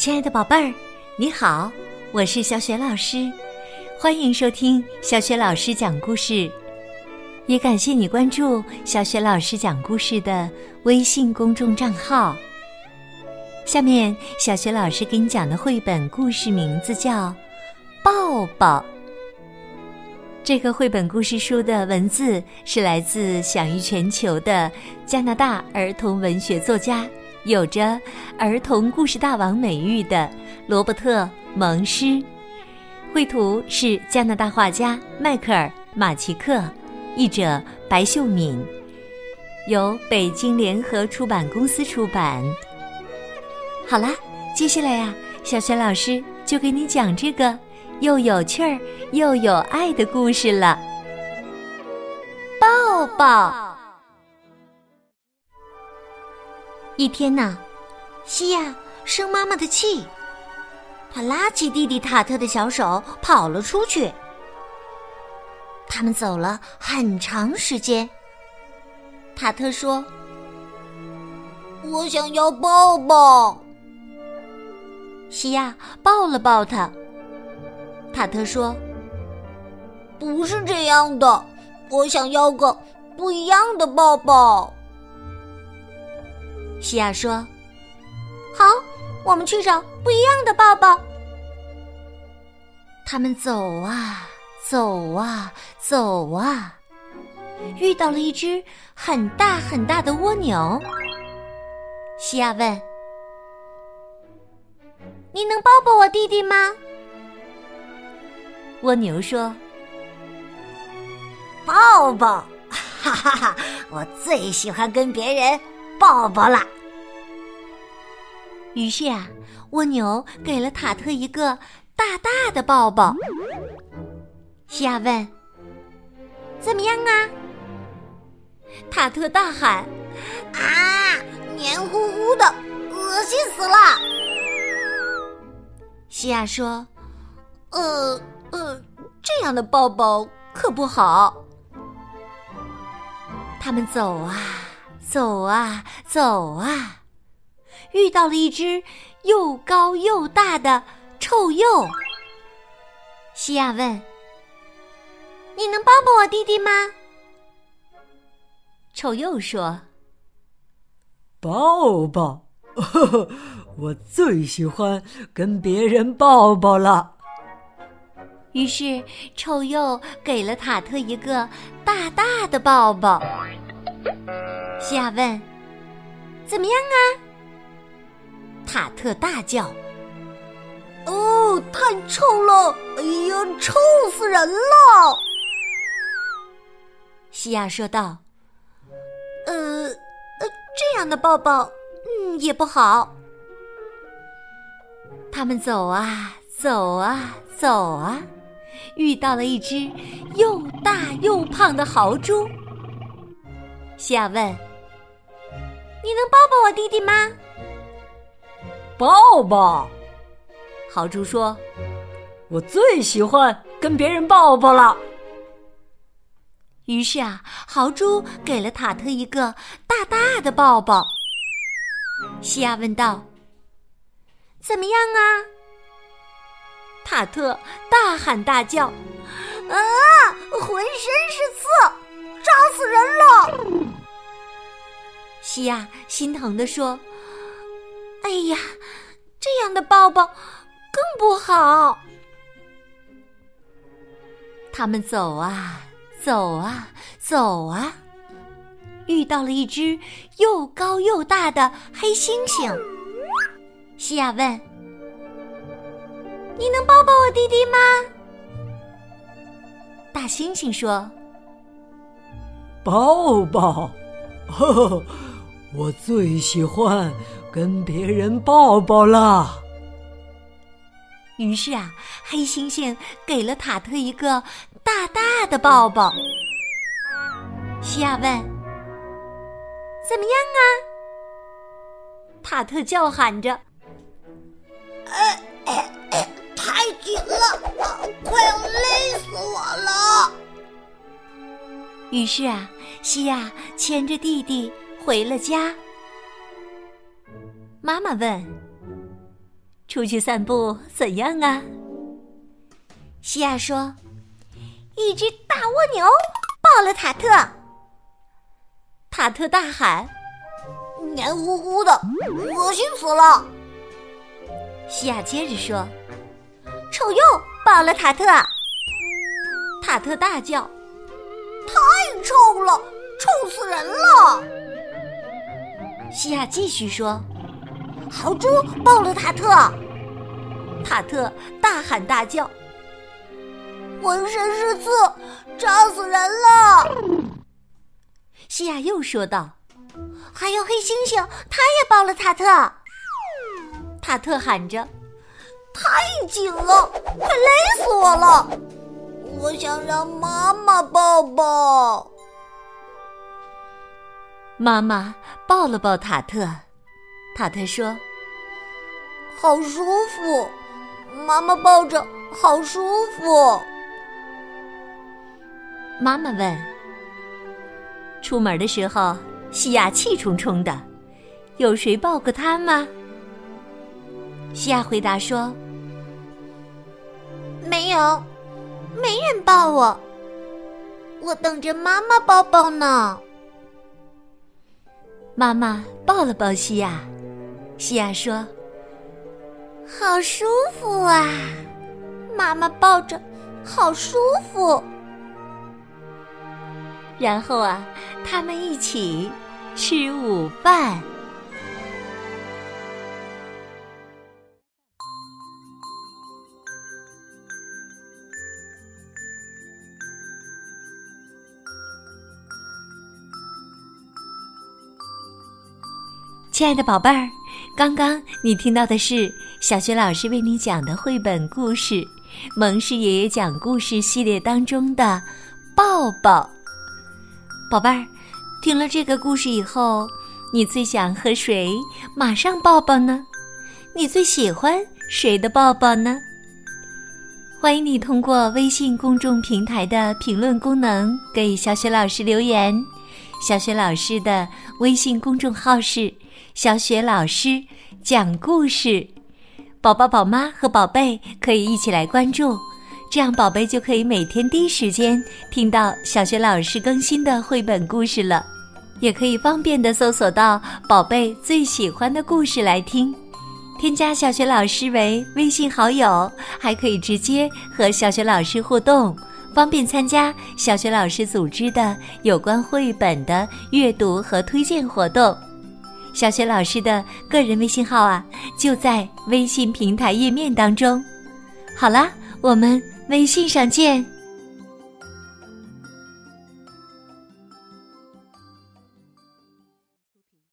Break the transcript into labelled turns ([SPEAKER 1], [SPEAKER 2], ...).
[SPEAKER 1] 亲爱的宝贝儿，你好，我是小雪老师，欢迎收听小雪老师讲故事，也感谢你关注小雪老师讲故事的微信公众账号。下面，小雪老师给你讲的绘本故事名字叫《抱抱》。这个绘本故事书的文字是来自享誉全球的加拿大儿童文学作家。有着儿童故事大王美誉的罗伯特·蒙施，绘图是加拿大画家迈克尔·马奇克，译者白秀敏，由北京联合出版公司出版。好啦，接下来呀，小雪老师就给你讲这个又有趣儿又有爱的故事了。抱抱。一天呐，西亚生妈妈的气，他拉起弟弟塔特的小手跑了出去。他们走了很长时间。塔特说：“
[SPEAKER 2] 我想要抱抱。”
[SPEAKER 1] 西亚抱了抱他。塔特说：“
[SPEAKER 2] 不是这样的，我想要个不一样的抱抱。”
[SPEAKER 1] 西亚说：“好，我们去找不一样的抱抱。”他们走啊走啊走啊，遇到了一只很大很大的蜗牛。西亚问：“你能抱抱我弟弟吗？”蜗牛说：“
[SPEAKER 2] 抱抱，哈哈哈！我最喜欢跟别人。”抱抱啦！
[SPEAKER 1] 于是啊，蜗牛给了塔特一个大大的抱抱。西亚问：“怎么样啊？”塔特大喊：“
[SPEAKER 2] 啊，黏糊糊的，恶心死了！”
[SPEAKER 1] 西亚说：“呃呃，这样的抱抱可不好。”他们走啊。走啊走啊，遇到了一只又高又大的臭鼬。西亚问：“你能抱抱我弟弟吗？”臭鼬说：“
[SPEAKER 3] 抱抱，我最喜欢跟别人抱抱了。”
[SPEAKER 1] 于是臭鼬给了塔特一个大大的抱抱。西亚问：“怎么样啊？”塔特大叫：“
[SPEAKER 2] 哦，太臭了！哎呀，臭死人了！”
[SPEAKER 1] 西亚说道：“呃，呃，这样的抱抱，嗯，也不好。”他们走啊走啊走啊，遇到了一只又大又胖的豪猪。西亚问。你能抱抱我弟弟吗？
[SPEAKER 3] 抱抱，
[SPEAKER 1] 豪猪说：“
[SPEAKER 3] 我最喜欢跟别人抱抱了。”
[SPEAKER 1] 于是啊，豪猪给了塔特一个大大的抱抱。西亚问道：“怎么样啊？”塔特大喊大叫：“
[SPEAKER 2] 啊，浑身是刺，扎死人了！”
[SPEAKER 1] 西亚心疼的说：“哎呀，这样的抱抱更不好。”他们走啊走啊走啊，遇到了一只又高又大的黑猩猩。西亚问：“你能抱抱我弟弟吗？”大猩猩说：“
[SPEAKER 3] 抱抱，呵呵。”我最喜欢跟别人抱抱了。
[SPEAKER 1] 于是啊，黑猩猩给了塔特一个大大的抱抱。西亚问：“怎么样啊？”塔特叫喊着：“
[SPEAKER 2] 哎哎哎，太紧了，快要累死我了！”
[SPEAKER 1] 于是啊，西亚牵着弟弟。回了家，妈妈问：“出去散步怎样啊？
[SPEAKER 2] 西亚说：“一只大蜗牛抱了塔特。”
[SPEAKER 1] 塔特大喊：“
[SPEAKER 2] 黏糊糊的，恶心死了！”
[SPEAKER 1] 西亚接着说：“
[SPEAKER 2] 臭鼬抱了塔特。”
[SPEAKER 1] 塔特大叫：“
[SPEAKER 2] 太臭了，臭死人了！”
[SPEAKER 1] 西亚继续说：“
[SPEAKER 2] 豪猪抱了塔特。”
[SPEAKER 1] 塔特大喊大叫：“
[SPEAKER 2] 浑身是刺，扎死人了！”
[SPEAKER 1] 西亚又说道：“
[SPEAKER 2] 还有黑猩猩，他也抱了塔特。”
[SPEAKER 1] 塔特喊着：“
[SPEAKER 2] 太紧了，快勒死我了！我想让妈妈抱抱。”
[SPEAKER 1] 妈妈抱了抱塔特，塔特说：“
[SPEAKER 2] 好舒服，妈妈抱着好舒服。”
[SPEAKER 1] 妈妈问：“出门的时候，西亚气冲冲的，有谁抱过他吗？”西亚回答说：“
[SPEAKER 2] 没有，没人抱我，我等着妈妈抱抱呢。”
[SPEAKER 1] 妈妈抱了抱西亚，西亚说：“
[SPEAKER 2] 好舒服啊，妈妈抱着，好舒服。”
[SPEAKER 1] 然后啊，他们一起吃午饭。亲爱的宝贝儿，刚刚你听到的是小学老师为你讲的绘本故事《蒙氏爷爷讲故事》系列当中的《抱抱》。宝贝儿，听了这个故事以后，你最想和谁马上抱抱呢？你最喜欢谁的抱抱呢？欢迎你通过微信公众平台的评论功能给小雪老师留言。小雪老师的微信公众号是。小雪老师讲故事，宝宝、宝妈和宝贝可以一起来关注，这样宝贝就可以每天第一时间听到小雪老师更新的绘本故事了，也可以方便的搜索到宝贝最喜欢的故事来听。添加小雪老师为微信好友，还可以直接和小雪老师互动，方便参加小学老师组织的有关绘本的阅读和推荐活动。小学老师的个人微信号啊，就在微信平台页面当中。好啦，我们微信上见。